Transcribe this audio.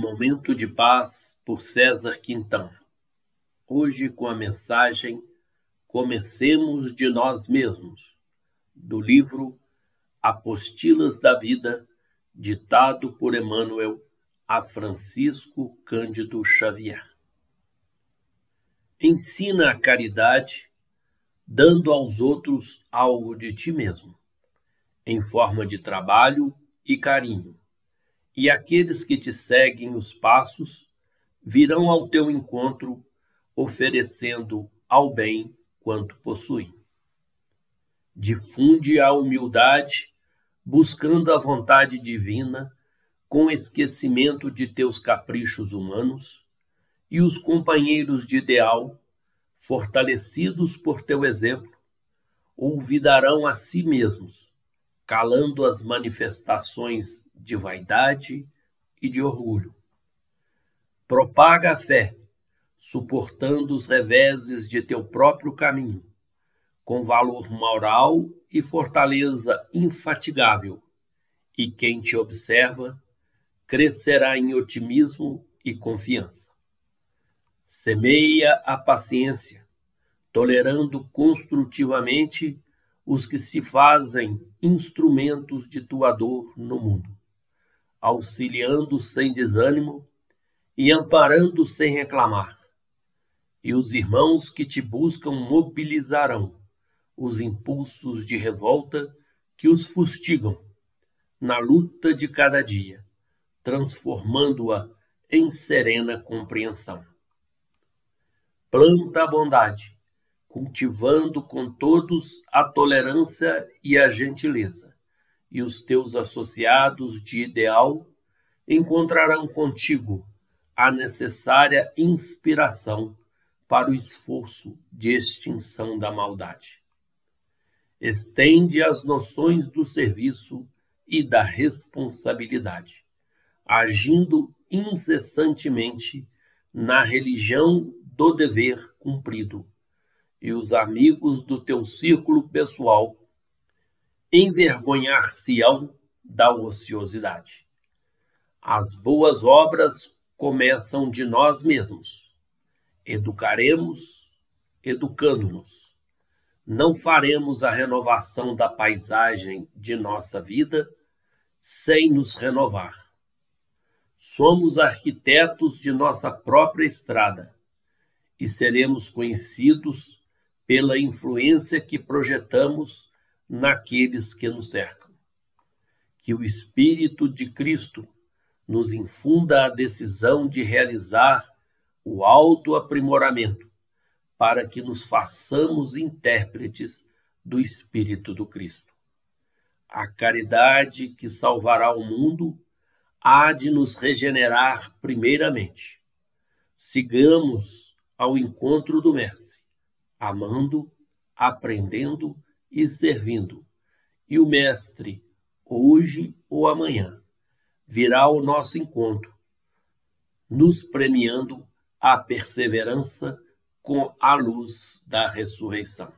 Momento de Paz por César Quintão. Hoje com a mensagem Comecemos de Nós Mesmos, do livro Apostilas da Vida, ditado por Emmanuel a Francisco Cândido Xavier. Ensina a caridade, dando aos outros algo de ti mesmo, em forma de trabalho e carinho e aqueles que te seguem os passos virão ao teu encontro, oferecendo ao bem quanto possuem. Difunde a humildade, buscando a vontade divina, com esquecimento de teus caprichos humanos, e os companheiros de ideal, fortalecidos por teu exemplo, olvidarão a si mesmos, calando as manifestações de vaidade e de orgulho. Propaga a fé, suportando os reveses de teu próprio caminho, com valor moral e fortaleza infatigável, e quem te observa crescerá em otimismo e confiança. Semeia a paciência, tolerando construtivamente os que se fazem instrumentos de tua dor no mundo auxiliando sem desânimo e amparando sem reclamar. E os irmãos que te buscam mobilizarão os impulsos de revolta que os fustigam na luta de cada dia, transformando-a em serena compreensão. Planta a bondade, cultivando com todos a tolerância e a gentileza e os teus associados de ideal encontrarão contigo a necessária inspiração para o esforço de extinção da maldade. Estende as noções do serviço e da responsabilidade, agindo incessantemente na religião do dever cumprido, e os amigos do teu círculo pessoal envergonhar-se-ão da ociosidade. As boas obras começam de nós mesmos. Educaremos, educando-nos. Não faremos a renovação da paisagem de nossa vida sem nos renovar. Somos arquitetos de nossa própria estrada e seremos conhecidos pela influência que projetamos naqueles que nos cercam. Que o Espírito de Cristo nos infunda a decisão de realizar o autoaprimoramento, para que nos façamos intérpretes do Espírito do Cristo. A caridade que salvará o mundo há de nos regenerar primeiramente. Sigamos ao encontro do Mestre, amando, aprendendo e servindo. E o Mestre, hoje ou amanhã, virá ao nosso encontro, nos premiando a perseverança com a luz da ressurreição.